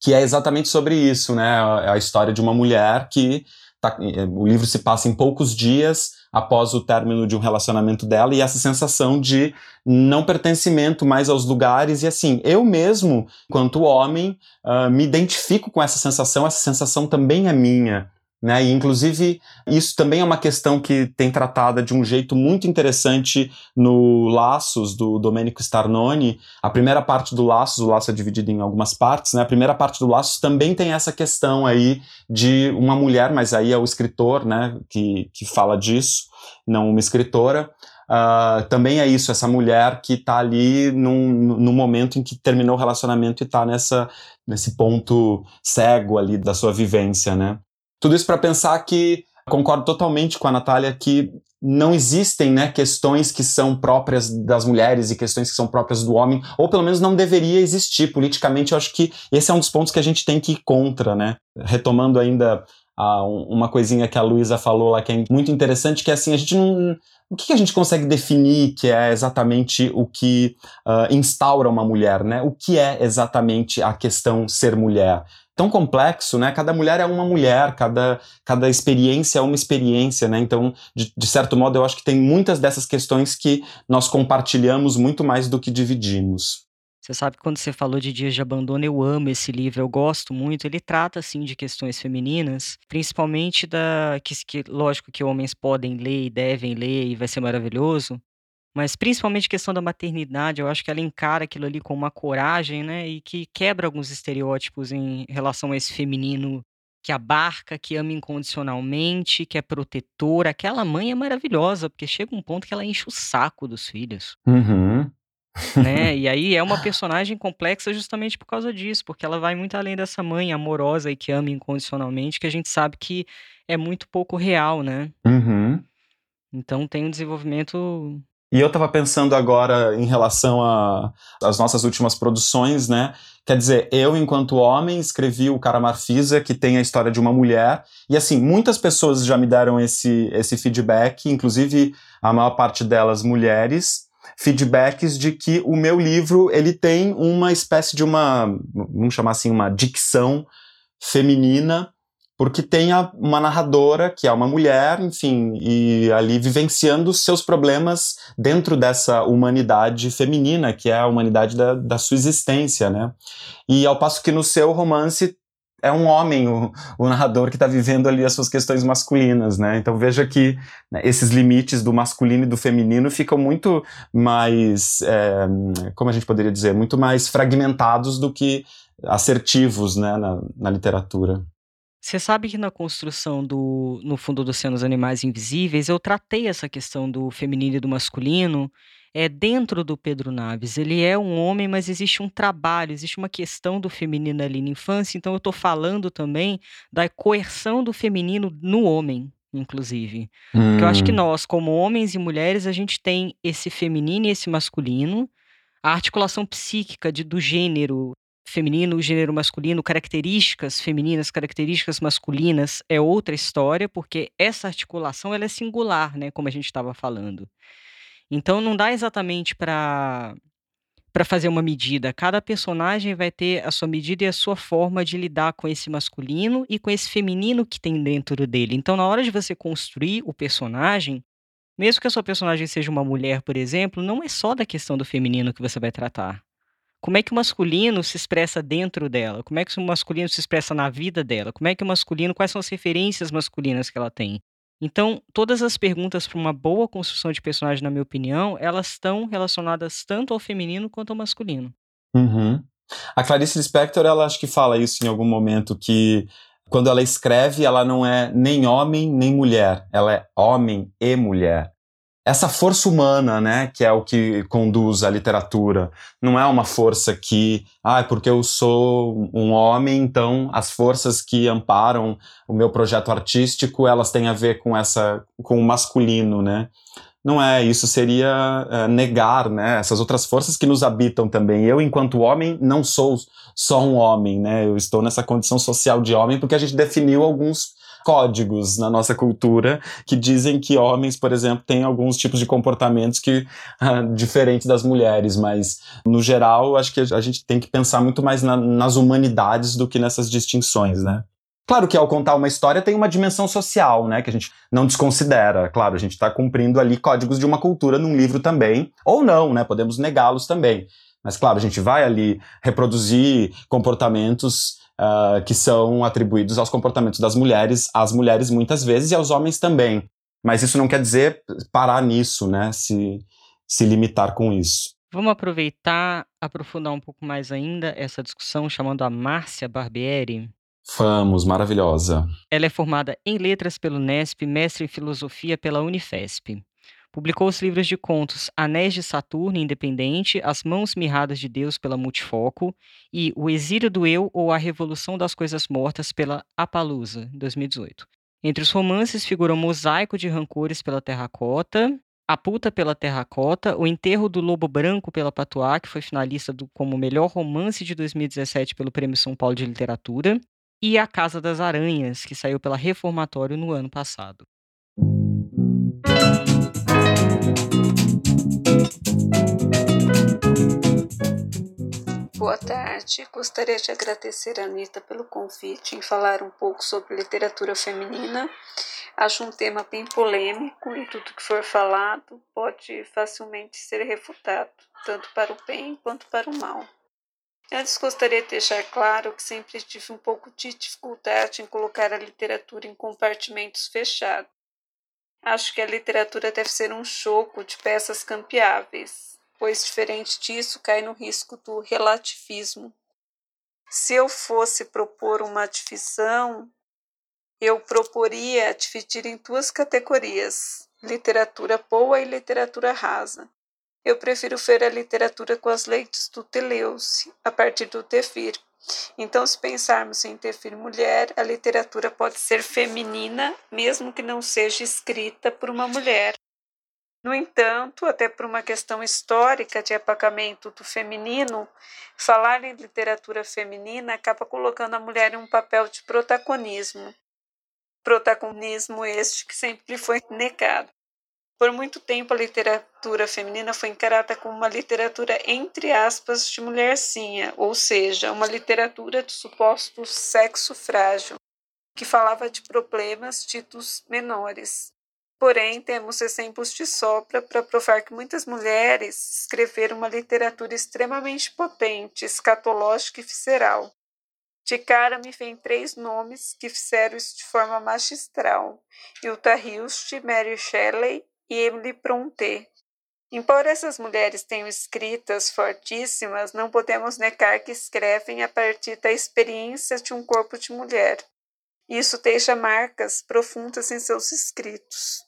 que é exatamente sobre isso, né? É a história de uma mulher que tá, o livro se passa em poucos dias após o término de um relacionamento dela e essa sensação de não pertencimento mais aos lugares e assim, eu mesmo, quanto homem, uh, me identifico com essa sensação, essa sensação também é minha. Né? E, inclusive, isso também é uma questão que tem tratada de um jeito muito interessante no Laços, do Domenico Starnoni. A primeira parte do Laços, o Laço é dividido em algumas partes, né? a primeira parte do Laços também tem essa questão aí de uma mulher, mas aí é o escritor né, que, que fala disso, não uma escritora. Uh, também é isso, essa mulher que está ali num, no momento em que terminou o relacionamento e está nesse ponto cego ali da sua vivência, né? Tudo isso para pensar que concordo totalmente com a Natália que não existem né, questões que são próprias das mulheres e questões que são próprias do homem, ou pelo menos não deveria existir. Politicamente, eu acho que esse é um dos pontos que a gente tem que ir contra, né? Retomando ainda a, uma coisinha que a Luísa falou lá que é muito interessante, que é assim, a gente não. O que a gente consegue definir que é exatamente o que uh, instaura uma mulher, né? O que é exatamente a questão ser mulher? Tão complexo, né? Cada mulher é uma mulher, cada, cada experiência é uma experiência, né? Então, de, de certo modo, eu acho que tem muitas dessas questões que nós compartilhamos muito mais do que dividimos. Você sabe que quando você falou de Dias de Abandono, eu amo esse livro, eu gosto muito. Ele trata, assim, de questões femininas, principalmente da. Que, que, lógico que homens podem ler e devem ler e vai ser maravilhoso, mas principalmente questão da maternidade, eu acho que ela encara aquilo ali com uma coragem, né? E que quebra alguns estereótipos em relação a esse feminino que abarca, que ama incondicionalmente, que é protetora. Aquela mãe é maravilhosa, porque chega um ponto que ela enche o saco dos filhos. Uhum. né? E aí é uma <laughs> personagem complexa justamente por causa disso, porque ela vai muito além dessa mãe amorosa e que ama incondicionalmente, que a gente sabe que é muito pouco real, né? Uhum. Então tem um desenvolvimento e eu estava pensando agora em relação às nossas últimas produções, né? Quer dizer, eu, enquanto homem, escrevi o Cara Marfisa, que tem a história de uma mulher. E assim, muitas pessoas já me deram esse, esse feedback, inclusive a maior parte delas mulheres, feedbacks de que o meu livro ele tem uma espécie de uma, vamos chamar assim, uma dicção feminina porque tem a, uma narradora que é uma mulher, enfim, e ali vivenciando seus problemas dentro dessa humanidade feminina, que é a humanidade da, da sua existência, né? E ao passo que no seu romance é um homem, o, o narrador que está vivendo ali as suas questões masculinas, né? Então veja que né, esses limites do masculino e do feminino ficam muito mais, é, como a gente poderia dizer, muito mais fragmentados do que assertivos, né, na, na literatura. Você sabe que na construção do No Fundo do Oceano, os Animais Invisíveis, eu tratei essa questão do feminino e do masculino é dentro do Pedro Naves. Ele é um homem, mas existe um trabalho, existe uma questão do feminino ali na infância, então eu estou falando também da coerção do feminino no homem, inclusive. Hum. Porque eu acho que hum. nós, como homens e mulheres, a gente tem esse feminino e esse masculino, a articulação psíquica de, do gênero feminino, gênero masculino, características femininas, características masculinas é outra história, porque essa articulação ela é singular, né, como a gente estava falando. Então não dá exatamente para para fazer uma medida. Cada personagem vai ter a sua medida e a sua forma de lidar com esse masculino e com esse feminino que tem dentro dele. Então, na hora de você construir o personagem, mesmo que a sua personagem seja uma mulher, por exemplo, não é só da questão do feminino que você vai tratar como é que o masculino se expressa dentro dela? Como é que o masculino se expressa na vida dela? Como é que o masculino, quais são as referências masculinas que ela tem? Então, todas as perguntas para uma boa construção de personagem, na minha opinião, elas estão relacionadas tanto ao feminino quanto ao masculino. Uhum. A Clarice Lispector, ela acho que fala isso em algum momento, que quando ela escreve, ela não é nem homem nem mulher, ela é homem e mulher essa força humana, né, que é o que conduz a literatura, não é uma força que, ah, porque eu sou um homem, então as forças que amparam o meu projeto artístico, elas têm a ver com essa, com o masculino, né? Não é, isso seria é, negar, né, essas outras forças que nos habitam também. Eu, enquanto homem, não sou só um homem, né, eu estou nessa condição social de homem porque a gente definiu alguns códigos na nossa cultura que dizem que homens, por exemplo, têm alguns tipos de comportamentos que uh, diferentes das mulheres, mas no geral acho que a gente tem que pensar muito mais na, nas humanidades do que nessas distinções, né? Claro que ao contar uma história tem uma dimensão social, né, que a gente não desconsidera. Claro, a gente está cumprindo ali códigos de uma cultura num livro também, ou não, né, podemos negá-los também. Mas claro, a gente vai ali reproduzir comportamentos uh, que são atribuídos aos comportamentos das mulheres, às mulheres muitas vezes e aos homens também. Mas isso não quer dizer parar nisso, né? Se, se limitar com isso. Vamos aproveitar, aprofundar um pouco mais ainda essa discussão, chamando a Márcia Barbieri. Vamos, maravilhosa. Ela é formada em letras pelo Nesp, mestre em filosofia pela Unifesp. Publicou os livros de contos Anéis de Saturno Independente, As Mãos Mirradas de Deus pela Multifoco e O Exílio do Eu ou A Revolução das Coisas Mortas pela Apalusa, 2018. Entre os romances figuram Mosaico de Rancores pela Terracota, A Puta pela Terracota, O Enterro do Lobo Branco pela Patuá, que foi finalista do, como melhor romance de 2017 pelo Prêmio São Paulo de Literatura, e A Casa das Aranhas, que saiu pela Reformatório no ano passado. Boa tarde. Gostaria de agradecer a Anitta pelo convite em falar um pouco sobre literatura feminina. Acho um tema bem polêmico e tudo que for falado pode facilmente ser refutado, tanto para o bem quanto para o mal. Antes gostaria de deixar claro que sempre tive um pouco de dificuldade em colocar a literatura em compartimentos fechados. Acho que a literatura deve ser um choco de peças campeáveis, pois diferente disso cai no risco do relativismo. Se eu fosse propor uma divisão, eu proporia dividir em duas categorias: literatura boa e literatura rasa. eu prefiro ver a literatura com as leites do Teleuce, a partir do Tefir. Então, se pensarmos em Tefir mulher, a literatura pode ser feminina, mesmo que não seja escrita por uma mulher. No entanto, até por uma questão histórica de apacamento do feminino, falar em literatura feminina acaba colocando a mulher em um papel de protagonismo. Protagonismo este que sempre foi negado. Por muito tempo, a literatura feminina foi encarada como uma literatura, entre aspas, de mulhercinha, ou seja, uma literatura de suposto sexo frágil, que falava de problemas ditos menores. Porém, temos exemplos de sobra para provar que muitas mulheres escreveram uma literatura extremamente potente, escatológica e visceral. De cara me vêm três nomes que fizeram isso de forma magistral: Hilda Hilst, Mary Shelley e Emily Brontë. Embora essas mulheres tenham escritas fortíssimas, não podemos negar que escrevem a partir da experiência de um corpo de mulher. Isso deixa marcas profundas em seus escritos.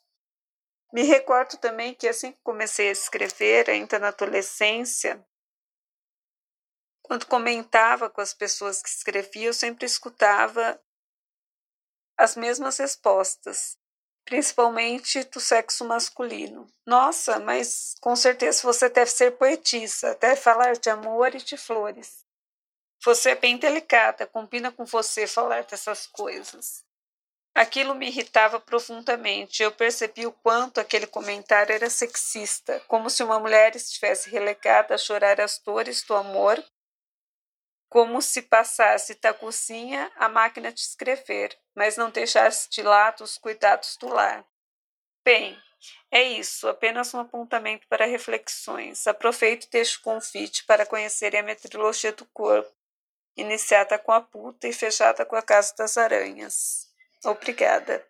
Me recordo também que assim que comecei a escrever, ainda na adolescência, quando comentava com as pessoas que escrevia, eu sempre escutava as mesmas respostas principalmente do sexo masculino. Nossa, mas com certeza você deve ser poetisa, deve falar de amor e de flores. Você é bem delicada, combina com você falar dessas coisas. Aquilo me irritava profundamente. Eu percebi o quanto aquele comentário era sexista, como se uma mulher estivesse relegada a chorar as dores do amor, como se passasse da cozinha à máquina de escrever, mas não deixasse de lado os cuidados do lar. Bem, é isso, apenas um apontamento para reflexões. Aproveito e deixo o convite para conhecerem a meteorologia do corpo, iniciada com a puta e fechada com a casa das aranhas. Obrigada.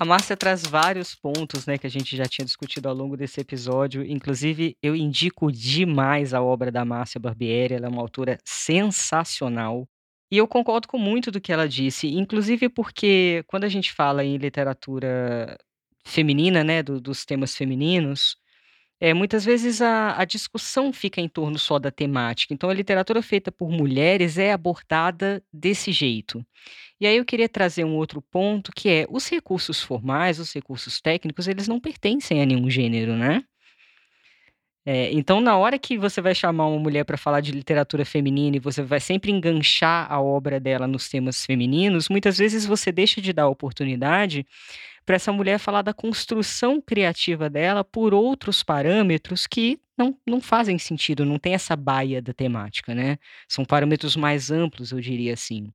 A Márcia traz vários pontos, né, que a gente já tinha discutido ao longo desse episódio. Inclusive, eu indico demais a obra da Márcia Barbieri, ela é uma autora sensacional. E eu concordo com muito do que ela disse, inclusive porque quando a gente fala em literatura feminina, né, do, dos temas femininos, é, muitas vezes a, a discussão fica em torno só da temática. Então, a literatura feita por mulheres é abordada desse jeito. E aí eu queria trazer um outro ponto, que é os recursos formais, os recursos técnicos, eles não pertencem a nenhum gênero, né? É, então, na hora que você vai chamar uma mulher para falar de literatura feminina e você vai sempre enganchar a obra dela nos temas femininos, muitas vezes você deixa de dar oportunidade para essa mulher falar da construção criativa dela por outros parâmetros que não, não fazem sentido, não tem essa baia da temática, né? São parâmetros mais amplos, eu diria assim.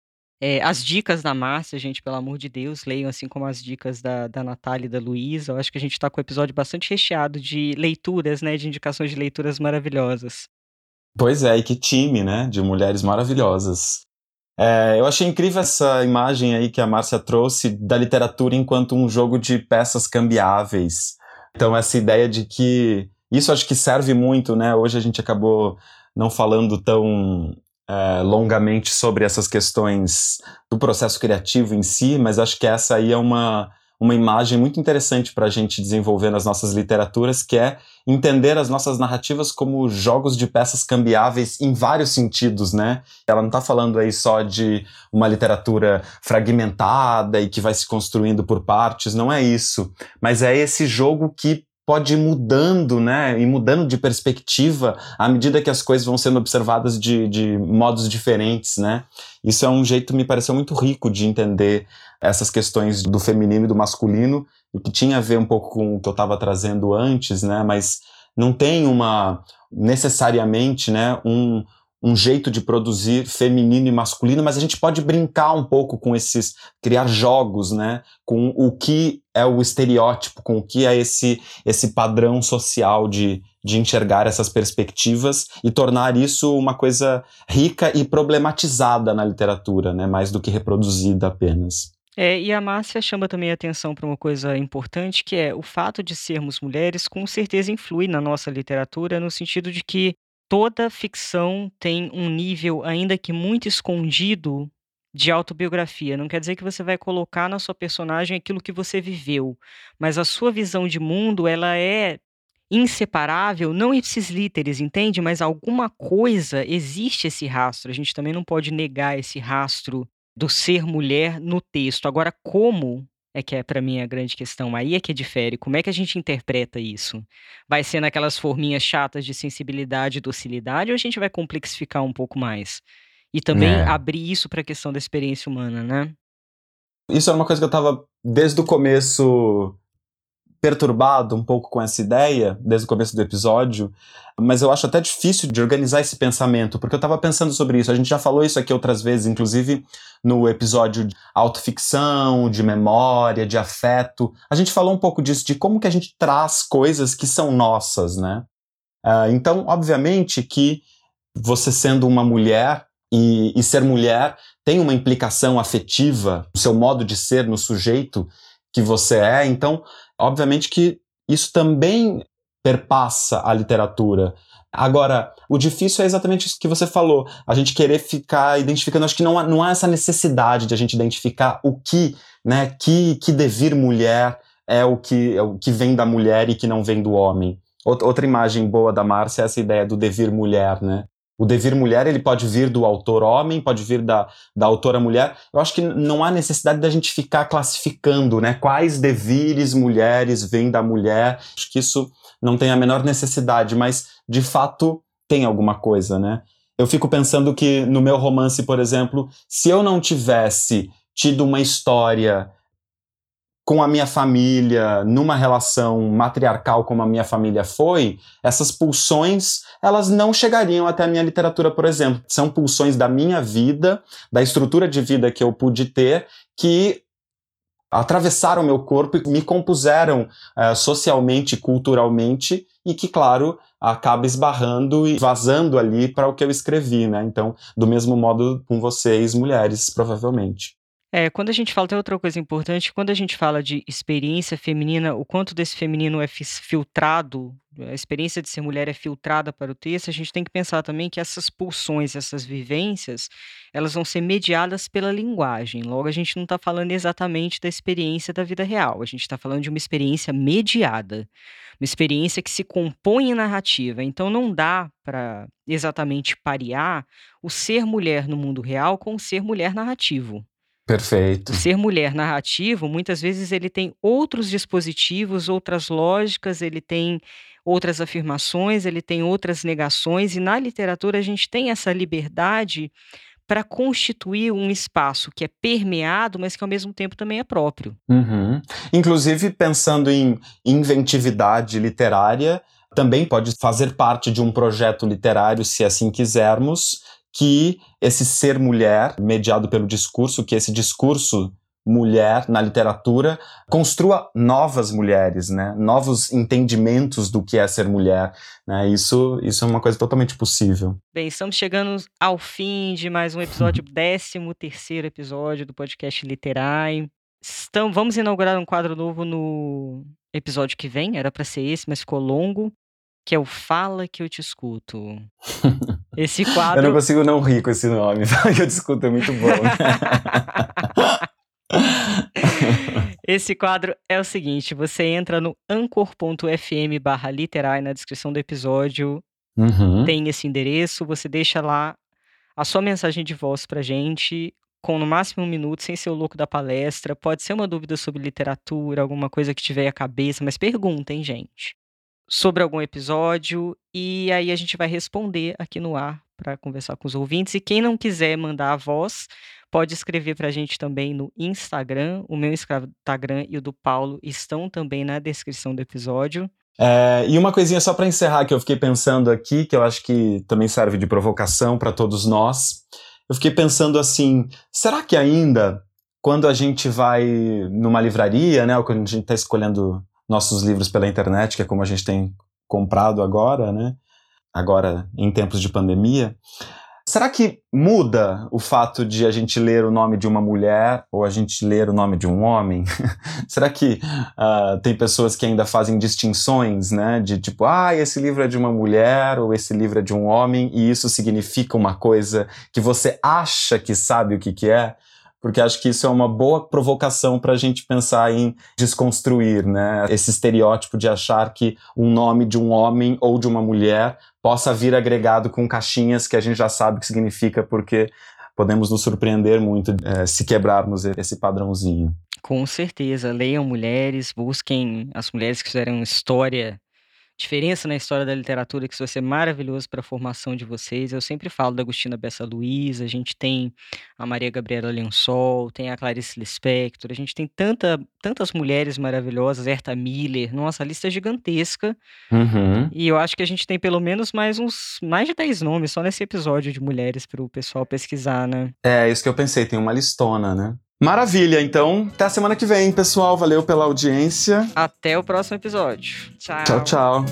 É, as dicas da Márcia, gente, pelo amor de Deus, leiam assim como as dicas da, da Natália e da Luísa. Eu acho que a gente está com o episódio bastante recheado de leituras, né? De indicações de leituras maravilhosas. Pois é, e que time, né? De mulheres maravilhosas. É, eu achei incrível essa imagem aí que a Márcia trouxe da literatura enquanto um jogo de peças cambiáveis. Então, essa ideia de que. Isso acho que serve muito, né? Hoje a gente acabou não falando tão é, longamente sobre essas questões do processo criativo em si, mas acho que essa aí é uma, uma imagem muito interessante para a gente desenvolver nas nossas literaturas, que é entender as nossas narrativas como jogos de peças cambiáveis em vários sentidos, né? Ela não está falando aí só de uma literatura fragmentada e que vai se construindo por partes, não é isso. Mas é esse jogo que pode ir mudando, né, e mudando de perspectiva à medida que as coisas vão sendo observadas de, de modos diferentes, né. Isso é um jeito, me pareceu muito rico de entender essas questões do feminino e do masculino, o que tinha a ver um pouco com o que eu estava trazendo antes, né, mas não tem uma, necessariamente, né, um, um jeito de produzir feminino e masculino, mas a gente pode brincar um pouco com esses, criar jogos, né, com o que é o estereótipo, com o que é esse, esse padrão social de, de enxergar essas perspectivas e tornar isso uma coisa rica e problematizada na literatura, né, mais do que reproduzida apenas. É, e a Márcia chama também a atenção para uma coisa importante, que é o fato de sermos mulheres, com certeza influi na nossa literatura, no sentido de que toda ficção tem um nível, ainda que muito escondido, de autobiografia. Não quer dizer que você vai colocar na sua personagem aquilo que você viveu, mas a sua visão de mundo, ela é inseparável, não ipsis literis, entende? Mas alguma coisa existe esse rastro. A gente também não pode negar esse rastro do ser mulher no texto. Agora, como é que é para mim a grande questão. Aí é que difere. Como é que a gente interpreta isso? Vai ser naquelas forminhas chatas de sensibilidade e docilidade ou a gente vai complexificar um pouco mais? E também é. abrir isso para a questão da experiência humana, né? Isso é uma coisa que eu estava desde o começo perturbado um pouco com essa ideia, desde o começo do episódio, mas eu acho até difícil de organizar esse pensamento, porque eu estava pensando sobre isso. A gente já falou isso aqui outras vezes, inclusive no episódio de autoficção, de memória, de afeto. A gente falou um pouco disso, de como que a gente traz coisas que são nossas, né? Uh, então, obviamente que você sendo uma mulher e, e ser mulher tem uma implicação afetiva no seu modo de ser, no sujeito que você é. Então, obviamente que isso também perpassa a literatura. Agora, o difícil é exatamente isso que você falou, a gente querer ficar identificando, acho que não há, não há essa necessidade de a gente identificar o que, né, que, que devir mulher é o que, é o que vem da mulher e que não vem do homem. Outra imagem boa da Márcia é essa ideia do devir mulher, né? O devir mulher ele pode vir do autor homem, pode vir da, da autora mulher. Eu acho que não há necessidade da gente ficar classificando, né? Quais devires mulheres vêm da mulher. Acho que isso não tem a menor necessidade, mas de fato tem alguma coisa, né? Eu fico pensando que no meu romance, por exemplo, se eu não tivesse tido uma história com a minha família, numa relação matriarcal como a minha família foi, essas pulsões, elas não chegariam até a minha literatura, por exemplo. São pulsões da minha vida, da estrutura de vida que eu pude ter, que atravessaram meu corpo e me compuseram uh, socialmente, culturalmente, e que, claro, acaba esbarrando e vazando ali para o que eu escrevi, né? Então, do mesmo modo com vocês, mulheres, provavelmente. É, quando a gente fala, tem outra coisa importante, quando a gente fala de experiência feminina, o quanto desse feminino é filtrado, a experiência de ser mulher é filtrada para o texto, a gente tem que pensar também que essas pulsões, essas vivências, elas vão ser mediadas pela linguagem. Logo, a gente não está falando exatamente da experiência da vida real, a gente está falando de uma experiência mediada, uma experiência que se compõe em narrativa. Então, não dá para exatamente parear o ser mulher no mundo real com o ser mulher narrativo. Perfeito. Ser mulher narrativo, muitas vezes ele tem outros dispositivos, outras lógicas, ele tem outras afirmações, ele tem outras negações, e na literatura a gente tem essa liberdade para constituir um espaço que é permeado, mas que ao mesmo tempo também é próprio. Uhum. Inclusive, pensando em inventividade literária, também pode fazer parte de um projeto literário, se assim quisermos, que esse ser mulher, mediado pelo discurso, que esse discurso mulher na literatura construa novas mulheres, né? Novos entendimentos do que é ser mulher, né? Isso, isso é uma coisa totalmente possível. Bem, estamos chegando ao fim de mais um episódio, 13 terceiro episódio do podcast Literai. Então, vamos inaugurar um quadro novo no episódio que vem, era para ser esse, mas ficou longo que é o Fala que eu te escuto. <laughs> Esse quadro. Eu não consigo não rir com esse nome. <laughs> Que eu te escuto é muito bom. <laughs> Esse quadro é o seguinte: você entra no anchor.fm barra literai na descrição do episódio. Uhum. Tem esse endereço, você deixa lá a sua mensagem de voz pra gente, com no máximo um minuto, sem ser o louco da palestra. Pode ser uma dúvida sobre literatura, alguma coisa que tiver à cabeça, mas perguntem, gente sobre algum episódio e aí a gente vai responder aqui no ar para conversar com os ouvintes. E quem não quiser mandar a voz, pode escrever para a gente também no Instagram. O meu Instagram e o do Paulo estão também na descrição do episódio. É, e uma coisinha só para encerrar que eu fiquei pensando aqui, que eu acho que também serve de provocação para todos nós. Eu fiquei pensando assim: será que ainda, quando a gente vai numa livraria, né, ou quando a gente está escolhendo nossos livros pela internet, que é como a gente tem comprado agora, né? Agora em tempos de pandemia. Será que muda o fato de a gente ler o nome de uma mulher ou a gente ler o nome de um homem? <laughs> Será que uh, tem pessoas que ainda fazem distinções, né? De tipo, ah, esse livro é de uma mulher ou esse livro é de um homem e isso significa uma coisa que você acha que sabe o que, que é? Porque acho que isso é uma boa provocação para a gente pensar em desconstruir, né? Esse estereótipo de achar que um nome de um homem ou de uma mulher possa vir agregado com caixinhas que a gente já sabe o que significa, porque podemos nos surpreender muito é, se quebrarmos esse padrãozinho. Com certeza, leiam mulheres, busquem as mulheres que fizeram história diferença na história da literatura que isso vai ser maravilhoso para a formação de vocês. Eu sempre falo da Agostina Bessa Luiz, a gente tem a Maria Gabriela Lençol, tem a Clarice Lispector, a gente tem tanta, tantas mulheres maravilhosas, Herta Miller, nossa, a lista é gigantesca. Uhum. E eu acho que a gente tem pelo menos mais uns, mais de 10 nomes só nesse episódio de mulheres para o pessoal pesquisar, né? É, isso que eu pensei, tem uma listona, né? Maravilha, então até a semana que vem, pessoal. Valeu pela audiência. Até o próximo episódio. Tchau. Tchau, tchau.